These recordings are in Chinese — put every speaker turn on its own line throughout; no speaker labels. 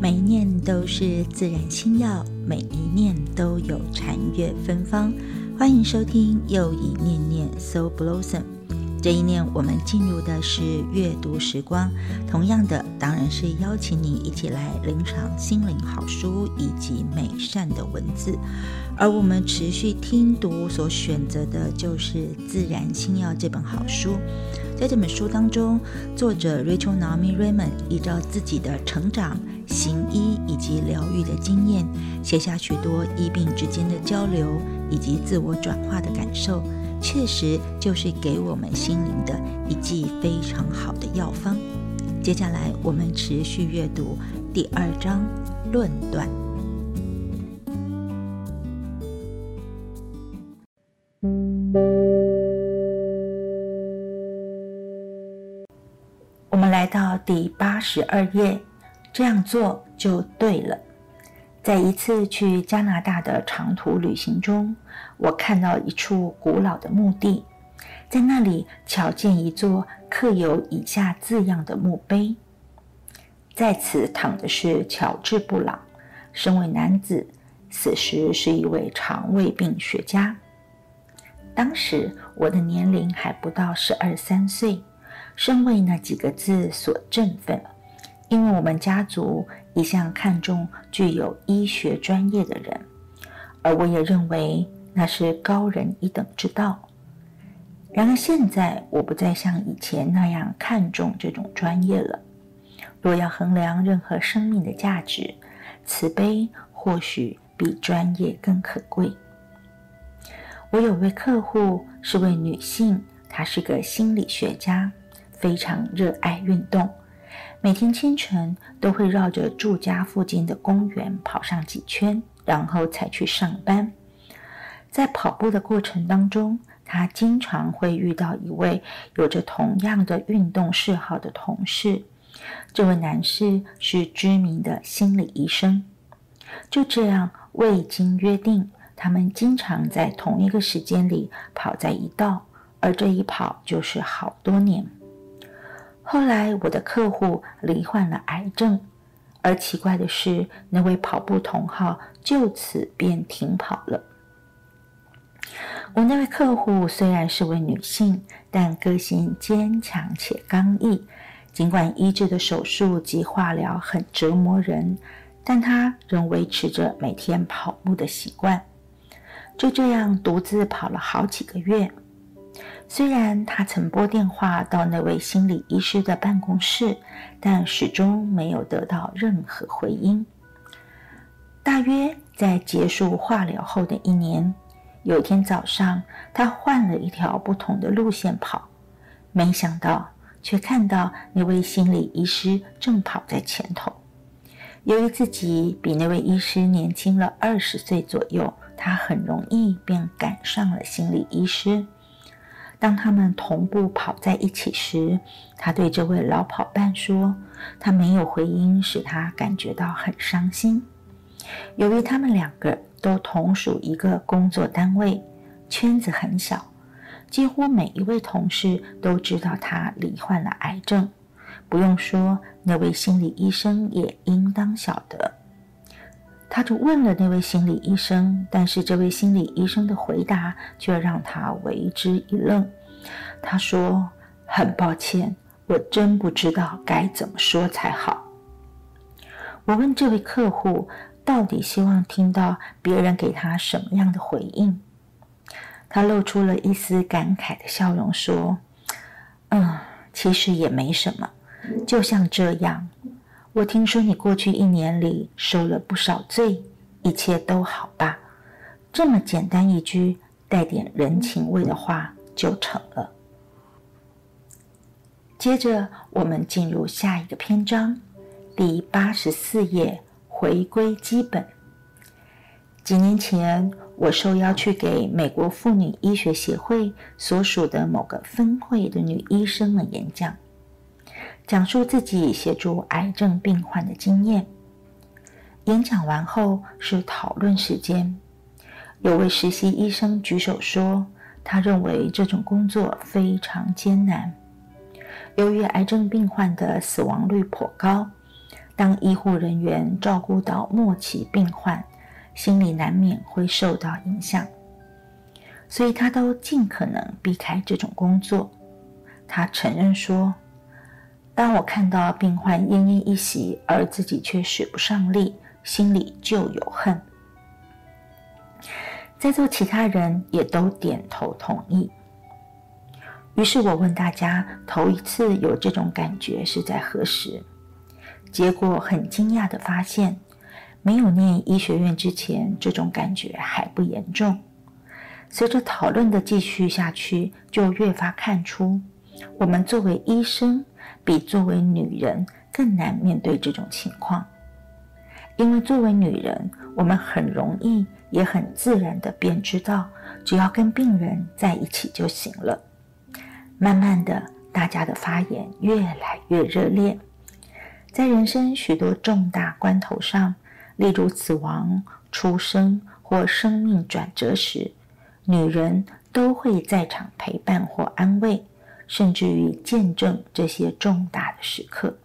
每一念都是自然心药，每一念都有禅悦芬芳。欢迎收听又一念念 So Blossom。这一念我们进入的是阅读时光，同样的当然是邀请你一起来领赏心灵好书以及美善的文字。而我们持续听读所选择的就是《自然心药》这本好书。在这本书当中，作者 Rachel Naomi Remen 依照自己的成长、行医以及疗愈的经验，写下许多医病之间的交流以及自我转化的感受，确实就是给我们心灵的一剂非常好的药方。接下来，我们持续阅读第二章论断。我们来到第八十二页，这样做就对了。在一次去加拿大的长途旅行中，我看到一处古老的墓地，在那里瞧见一座刻有以下字样的墓碑：在此躺的是乔治·布朗，身为男子，死时是一位肠胃病学家。当时我的年龄还不到十二三岁。深为那几个字所振奋，因为我们家族一向看重具有医学专业的人，而我也认为那是高人一等之道。然而现在我不再像以前那样看重这种专业了。若要衡量任何生命的价值，慈悲或许比专业更可贵。我有位客户是位女性，她是个心理学家。非常热爱运动，每天清晨都会绕着住家附近的公园跑上几圈，然后才去上班。在跑步的过程当中，他经常会遇到一位有着同样的运动嗜好的同事。这位男士是知名的心理医生。就这样，未经约定，他们经常在同一个时间里跑在一道，而这一跑就是好多年。后来，我的客户罹患了癌症，而奇怪的是，那位跑步同好就此便停跑了。我那位客户虽然是位女性，但个性坚强且刚毅。尽管医治的手术及化疗很折磨人，但她仍维持着每天跑步的习惯。就这样，独自跑了好几个月。虽然他曾拨电话到那位心理医师的办公室，但始终没有得到任何回音。大约在结束化疗后的一年，有天早上，他换了一条不同的路线跑，没想到却看到那位心理医师正跑在前头。由于自己比那位医师年轻了二十岁左右，他很容易便赶上了心理医师。当他们同步跑在一起时，他对这位老跑伴说：“他没有回音，使他感觉到很伤心。由于他们两个都同属一个工作单位，圈子很小，几乎每一位同事都知道他罹患了癌症。不用说，那位心理医生也应当晓得。他就问了那位心理医生，但是这位心理医生的回答却让他为之一愣。他说：“很抱歉，我真不知道该怎么说才好。”我问这位客户，到底希望听到别人给他什么样的回应？他露出了一丝感慨的笑容，说：“嗯，其实也没什么，就像这样。”我听说你过去一年里受了不少罪，一切都好吧？这么简单一句带点人情味的话就成了。接着我们进入下一个篇章，第八十四页，回归基本。几年前，我受邀去给美国妇女医学协会所属的某个分会的女医生们演讲。讲述自己协助癌症病患的经验。演讲完后是讨论时间。有位实习医生举手说，他认为这种工作非常艰难。由于癌症病患的死亡率颇高，当医护人员照顾到末期病患，心里难免会受到影响，所以他都尽可能避开这种工作。他承认说：“当我看到病患奄奄一息，而自己却使不上力，心里就有恨。”在座其他人也都点头同意。于是我问大家，头一次有这种感觉是在何时？结果很惊讶的发现，没有念医学院之前，这种感觉还不严重。随着讨论的继续下去，就越发看出。我们作为医生，比作为女人更难面对这种情况，因为作为女人，我们很容易也很自然的便知道，只要跟病人在一起就行了。慢慢的，大家的发言越来越热烈，在人生许多重大关头上，例如死亡、出生或生命转折时，女人都会在场陪伴或安慰。甚至于见证这些重大的时刻。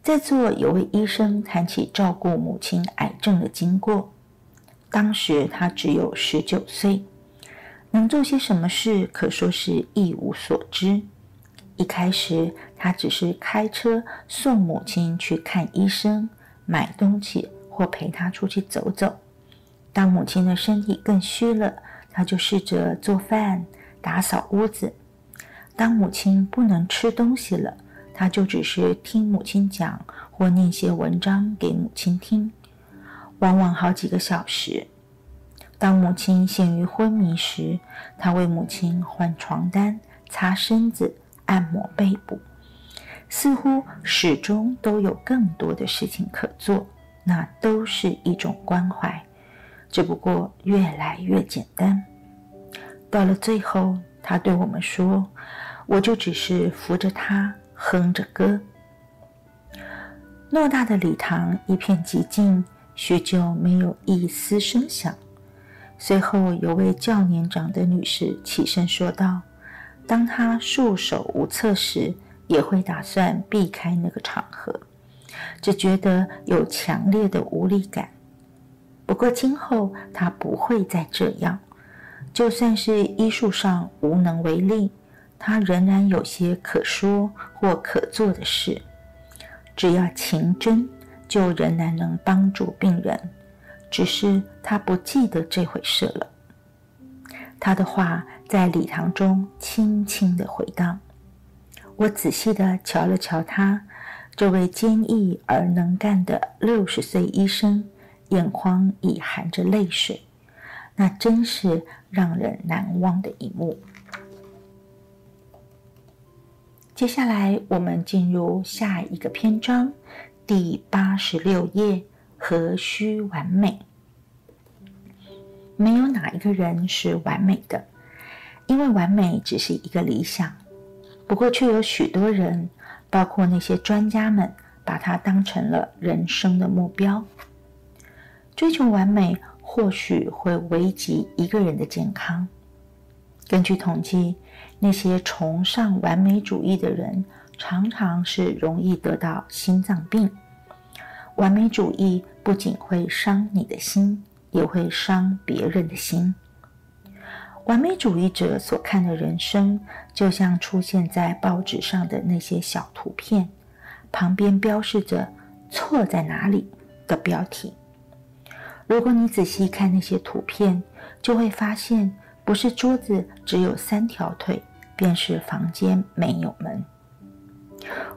在座有位医生谈起照顾母亲癌症的经过。当时他只有十九岁，能做些什么事可说是一无所知。一开始，他只是开车送母亲去看医生、买东西或陪她出去走走。当母亲的身体更虚了，他就试着做饭、打扫屋子。当母亲不能吃东西了，他就只是听母亲讲或念些文章给母亲听，往往好几个小时。当母亲陷于昏迷时，他为母亲换床单、擦身子、按摩背部，似乎始终都有更多的事情可做。那都是一种关怀，只不过越来越简单。到了最后，他对我们说。我就只是扶着他哼着歌。偌大的礼堂一片寂静，许久没有一丝声响。随后有位较年长的女士起身说道：“当她束手无策时，也会打算避开那个场合，只觉得有强烈的无力感。不过今后她不会再这样，就算是医术上无能为力。”他仍然有些可说或可做的事，只要情真，就仍然能帮助病人。只是他不记得这回事了。他的话在礼堂中轻轻的回荡。我仔细的瞧了瞧他，这位坚毅而能干的六十岁医生，眼眶已含着泪水，那真是让人难忘的一幕。接下来，我们进入下一个篇章，第八十六页：何须完美？没有哪一个人是完美的，因为完美只是一个理想。不过，却有许多人，包括那些专家们，把它当成了人生的目标。追求完美，或许会危及一个人的健康。根据统计，那些崇尚完美主义的人，常常是容易得到心脏病。完美主义不仅会伤你的心，也会伤别人的心。完美主义者所看的人生，就像出现在报纸上的那些小图片，旁边标示着“错在哪里”的标题。如果你仔细看那些图片，就会发现。不是桌子只有三条腿，便是房间没有门。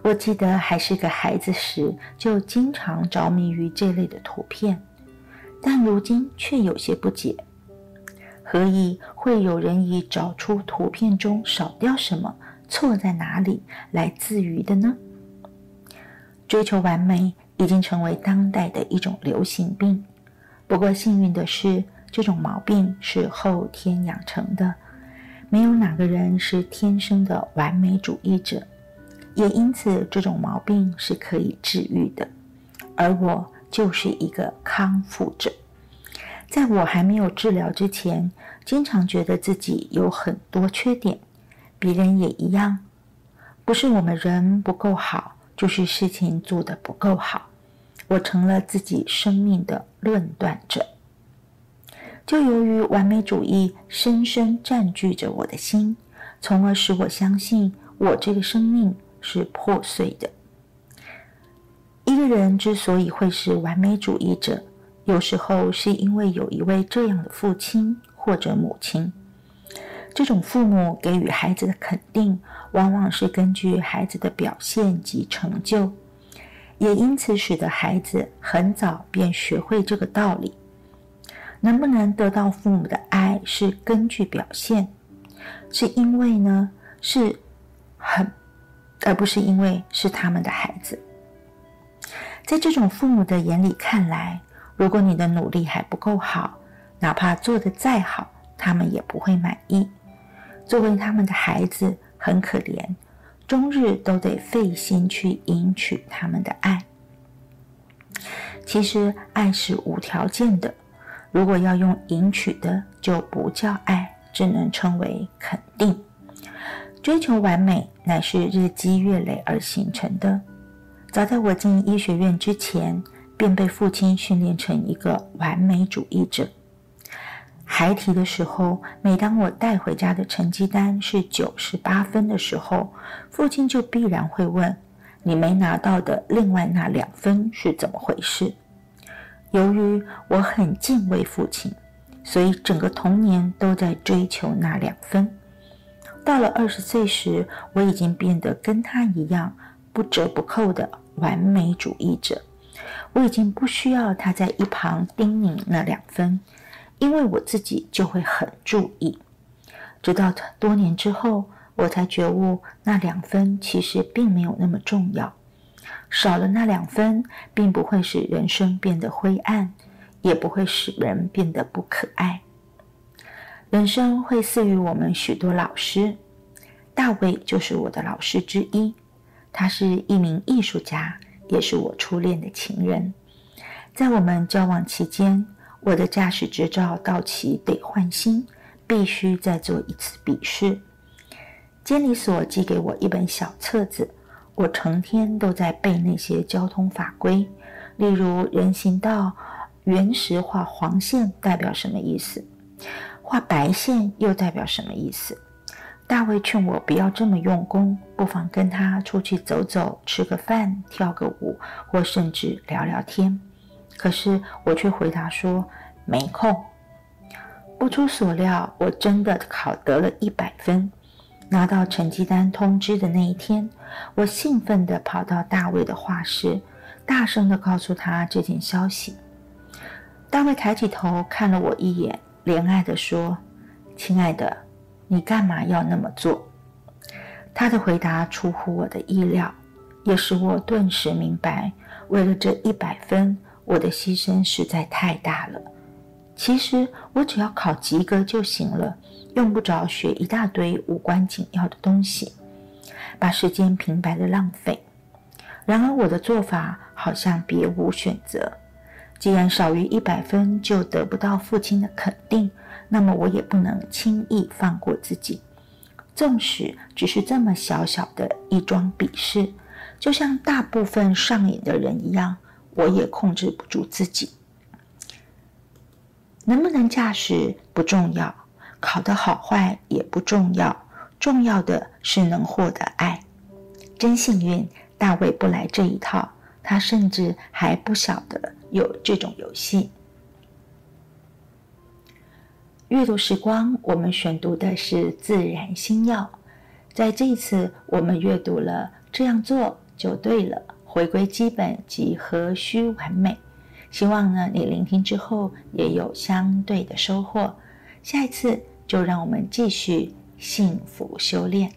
我记得还是个孩子时，就经常着迷于这类的图片，但如今却有些不解：何以会有人以找出图片中少掉什么、错在哪里来自娱的呢？追求完美已经成为当代的一种流行病。不过幸运的是。这种毛病是后天养成的，没有哪个人是天生的完美主义者，也因此这种毛病是可以治愈的。而我就是一个康复者，在我还没有治疗之前，经常觉得自己有很多缺点，别人也一样。不是我们人不够好，就是事情做得不够好，我成了自己生命的论断者。就由于完美主义深深占据着我的心，从而使我相信我这个生命是破碎的。一个人之所以会是完美主义者，有时候是因为有一位这样的父亲或者母亲。这种父母给予孩子的肯定，往往是根据孩子的表现及成就，也因此使得孩子很早便学会这个道理。能不能得到父母的爱，是根据表现，是因为呢是很，而不是因为是他们的孩子。在这种父母的眼里看来，如果你的努力还不够好，哪怕做得再好，他们也不会满意。作为他们的孩子，很可怜，终日都得费心去赢取他们的爱。其实，爱是无条件的。如果要用赢取的，就不叫爱，只能称为肯定。追求完美乃是日积月累而形成的。早在我进医学院之前，便被父亲训练成一个完美主义者。孩提的时候，每当我带回家的成绩单是九十八分的时候，父亲就必然会问：“你没拿到的另外那两分是怎么回事？”由于我很敬畏父亲，所以整个童年都在追求那两分。到了二十岁时，我已经变得跟他一样不折不扣的完美主义者。我已经不需要他在一旁叮咛那两分，因为我自己就会很注意。直到多年之后，我才觉悟那两分其实并没有那么重要。少了那两分，并不会使人生变得灰暗，也不会使人变得不可爱。人生会赐予我们许多老师，大卫就是我的老师之一。他是一名艺术家，也是我初恋的情人。在我们交往期间，我的驾驶执照到期得换新，必须再做一次笔试。监理所寄给我一本小册子。我成天都在背那些交通法规，例如人行道原石画黄线代表什么意思，画白线又代表什么意思。大卫劝我不要这么用功，不妨跟他出去走走，吃个饭，跳个舞，或甚至聊聊天。可是我却回答说没空。不出所料，我真的考得了一百分。拿到成绩单通知的那一天，我兴奋地跑到大卫的画室，大声地告诉他这件消息。大卫抬起头看了我一眼，怜爱地说：“亲爱的，你干嘛要那么做？”他的回答出乎我的意料，也使我顿时明白，为了这一百分，我的牺牲实在太大了。其实我只要考及格就行了。用不着学一大堆无关紧要的东西，把时间平白的浪费。然而我的做法好像别无选择。既然少于一百分就得不到父亲的肯定，那么我也不能轻易放过自己。纵使只是这么小小的一桩笔试，就像大部分上瘾的人一样，我也控制不住自己。能不能驾驶不重要。考得好坏也不重要，重要的是能获得爱。真幸运，大卫不来这一套，他甚至还不晓得有这种游戏。阅读时光，我们选读的是《自然星耀》。在这次，我们阅读了“这样做就对了”，回归基本及何须完美。希望呢，你聆听之后也有相对的收获。下一次就让我们继续幸福修炼。